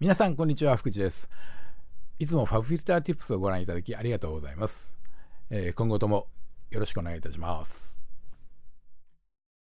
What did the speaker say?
皆さん、こんにちは。福地です。いつも FabFilter Tips をご覧いただきありがとうございます。えー、今後ともよろしくお願いいたします。